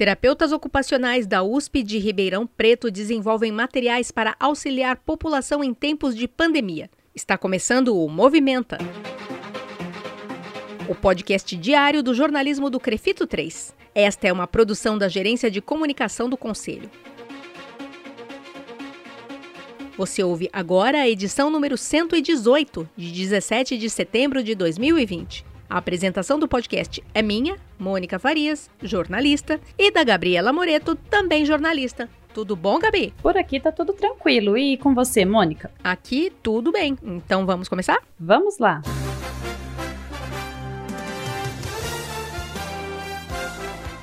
Terapeutas ocupacionais da USP de Ribeirão Preto desenvolvem materiais para auxiliar população em tempos de pandemia. Está começando o Movimenta. O podcast diário do jornalismo do Crefito 3. Esta é uma produção da Gerência de Comunicação do Conselho. Você ouve agora a edição número 118, de 17 de setembro de 2020. A apresentação do podcast é minha, Mônica Farias, jornalista, e da Gabriela Moreto, também jornalista. Tudo bom, Gabi? Por aqui tá tudo tranquilo. E com você, Mônica? Aqui tudo bem. Então vamos começar? Vamos lá.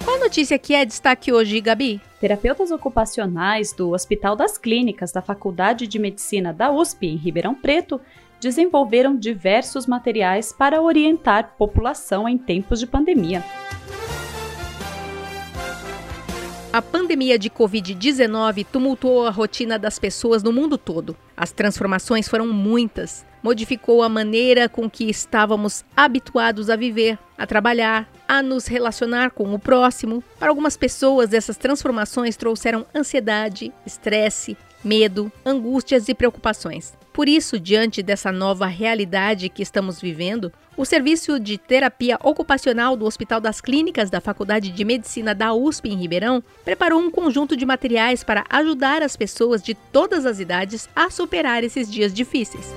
Qual notícia que é destaque hoje, Gabi? Terapeutas ocupacionais do Hospital das Clínicas da Faculdade de Medicina da USP, em Ribeirão Preto, desenvolveram diversos materiais para orientar população em tempos de pandemia. A pandemia de Covid-19 tumultuou a rotina das pessoas no mundo todo. As transformações foram muitas. Modificou a maneira com que estávamos habituados a viver, a trabalhar, a nos relacionar com o próximo. Para algumas pessoas, essas transformações trouxeram ansiedade, estresse, medo, angústias e preocupações. Por isso, diante dessa nova realidade que estamos vivendo, o Serviço de Terapia Ocupacional do Hospital das Clínicas da Faculdade de Medicina da USP em Ribeirão preparou um conjunto de materiais para ajudar as pessoas de todas as idades a superar esses dias difíceis.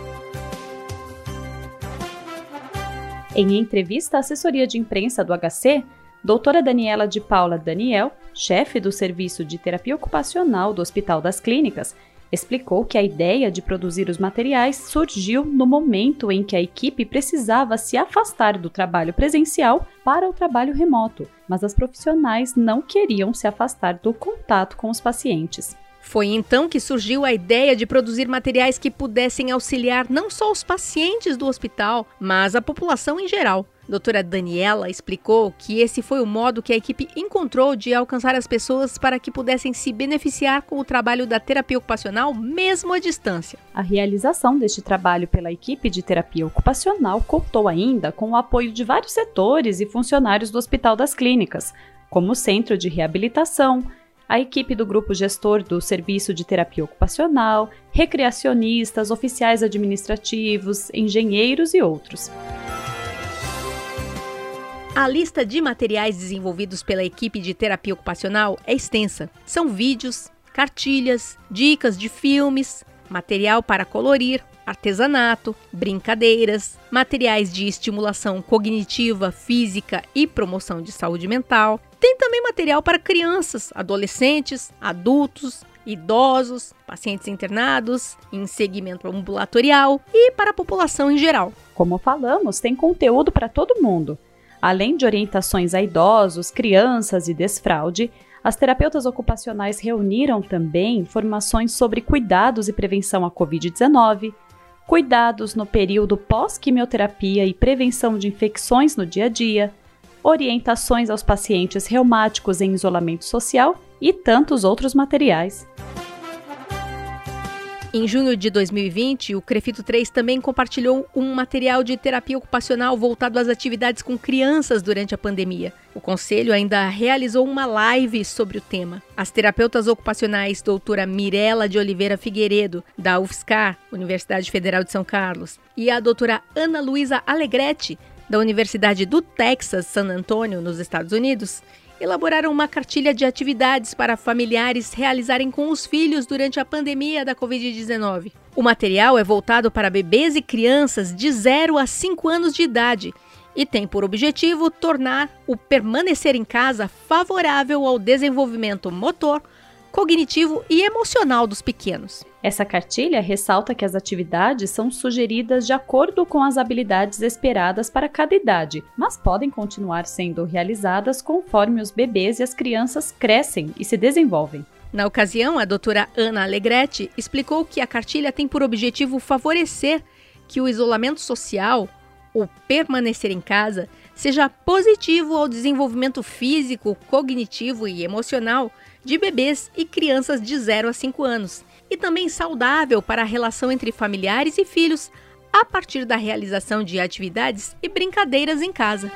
Em entrevista à assessoria de imprensa do HC, doutora Daniela de Paula Daniel, chefe do Serviço de Terapia Ocupacional do Hospital das Clínicas, explicou que a ideia de produzir os materiais surgiu no momento em que a equipe precisava se afastar do trabalho presencial para o trabalho remoto, mas as profissionais não queriam se afastar do contato com os pacientes. Foi então que surgiu a ideia de produzir materiais que pudessem auxiliar não só os pacientes do hospital, mas a população em geral. Doutora Daniela explicou que esse foi o modo que a equipe encontrou de alcançar as pessoas para que pudessem se beneficiar com o trabalho da terapia ocupacional, mesmo à distância. A realização deste trabalho pela equipe de terapia ocupacional contou ainda com o apoio de vários setores e funcionários do Hospital das Clínicas, como o Centro de Reabilitação, a equipe do grupo gestor do Serviço de Terapia Ocupacional, recreacionistas, oficiais administrativos, engenheiros e outros. A lista de materiais desenvolvidos pela equipe de terapia ocupacional é extensa. São vídeos, cartilhas, dicas de filmes, material para colorir, artesanato, brincadeiras, materiais de estimulação cognitiva, física e promoção de saúde mental. Tem também material para crianças, adolescentes, adultos, idosos, pacientes internados, em segmento ambulatorial e para a população em geral. Como falamos, tem conteúdo para todo mundo. Além de orientações a idosos, crianças e desfraude, as terapeutas ocupacionais reuniram também informações sobre cuidados e prevenção à Covid-19, cuidados no período pós-quimioterapia e prevenção de infecções no dia a dia, orientações aos pacientes reumáticos em isolamento social e tantos outros materiais. Em junho de 2020, o Crefito 3 também compartilhou um material de terapia ocupacional voltado às atividades com crianças durante a pandemia. O conselho ainda realizou uma live sobre o tema. As terapeutas ocupacionais doutora Mirela de Oliveira Figueiredo, da UFSCar, Universidade Federal de São Carlos, e a doutora Ana Luísa Alegretti, da Universidade do Texas, San Antônio, nos Estados Unidos, elaboraram uma cartilha de atividades para familiares realizarem com os filhos durante a pandemia da Covid-19. O material é voltado para bebês e crianças de 0 a 5 anos de idade e tem por objetivo tornar o permanecer em casa favorável ao desenvolvimento motor, cognitivo e emocional dos pequenos. Essa cartilha ressalta que as atividades são sugeridas de acordo com as habilidades esperadas para cada idade, mas podem continuar sendo realizadas conforme os bebês e as crianças crescem e se desenvolvem. Na ocasião, a doutora Ana Alegretti explicou que a cartilha tem por objetivo favorecer que o isolamento social, o permanecer em casa, seja positivo ao desenvolvimento físico, cognitivo e emocional de bebês e crianças de 0 a 5 anos, e também saudável para a relação entre familiares e filhos, a partir da realização de atividades e brincadeiras em casa.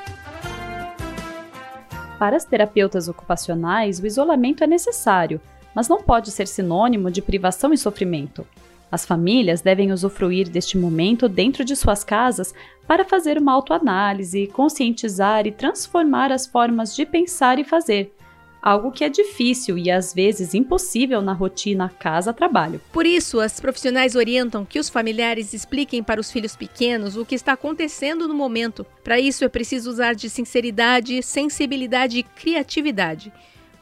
Para as terapeutas ocupacionais, o isolamento é necessário, mas não pode ser sinônimo de privação e sofrimento. As famílias devem usufruir deste momento dentro de suas casas para fazer uma autoanálise, conscientizar e transformar as formas de pensar e fazer, algo que é difícil e às vezes impossível na rotina casa-trabalho. Por isso, as profissionais orientam que os familiares expliquem para os filhos pequenos o que está acontecendo no momento. Para isso, é preciso usar de sinceridade, sensibilidade e criatividade.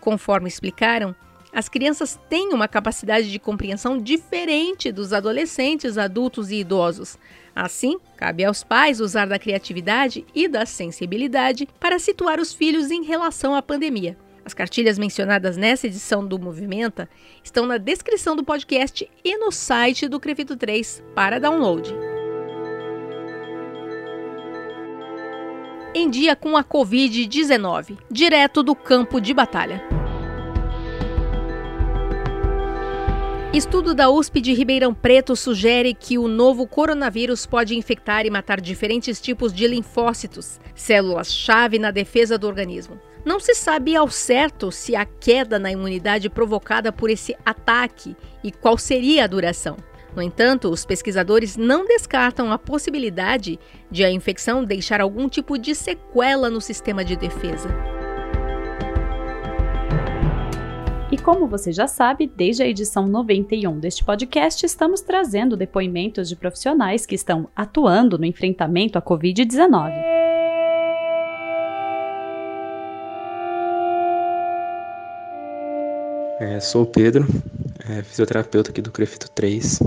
Conforme explicaram, as crianças têm uma capacidade de compreensão diferente dos adolescentes, adultos e idosos. Assim, cabe aos pais usar da criatividade e da sensibilidade para situar os filhos em relação à pandemia. As cartilhas mencionadas nessa edição do Movimenta estão na descrição do podcast e no site do Crefito 3 para download. Em dia com a Covid-19, direto do campo de batalha. Estudo da USP de Ribeirão Preto sugere que o novo coronavírus pode infectar e matar diferentes tipos de linfócitos, células-chave na defesa do organismo. Não se sabe ao certo se a queda na imunidade provocada por esse ataque e qual seria a duração. No entanto, os pesquisadores não descartam a possibilidade de a infecção deixar algum tipo de sequela no sistema de defesa. Como você já sabe, desde a edição 91 deste podcast, estamos trazendo depoimentos de profissionais que estão atuando no enfrentamento à Covid-19. É, sou o Pedro, é, fisioterapeuta aqui do Crefito 3.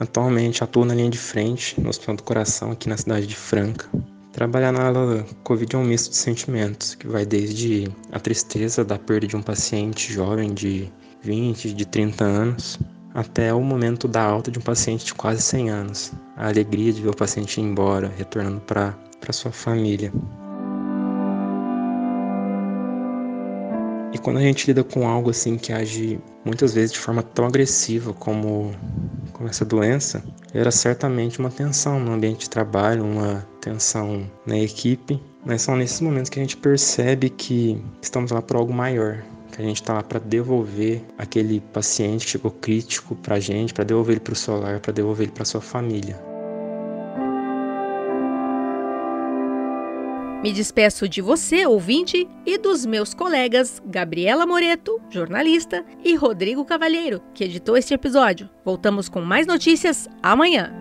Atualmente atuo na linha de frente no Hospital do Coração, aqui na cidade de Franca. Trabalhar na ala Covid é um misto de sentimentos, que vai desde a tristeza da perda de um paciente jovem de 20, de 30 anos, até o momento da alta de um paciente de quase 100 anos. A alegria de ver o paciente ir embora, retornando para sua família. E quando a gente lida com algo assim que age muitas vezes de forma tão agressiva como, como essa doença, era certamente uma tensão no ambiente de trabalho, uma tensão na equipe. Mas são nesses momentos que a gente percebe que estamos lá por algo maior, que a gente está lá para devolver aquele paciente que chegou crítico para a gente, para devolver ele para o solar, para devolver ele para sua família. Me despeço de você, ouvinte, e dos meus colegas Gabriela Moreto, jornalista, e Rodrigo Cavalheiro, que editou este episódio. Voltamos com mais notícias amanhã.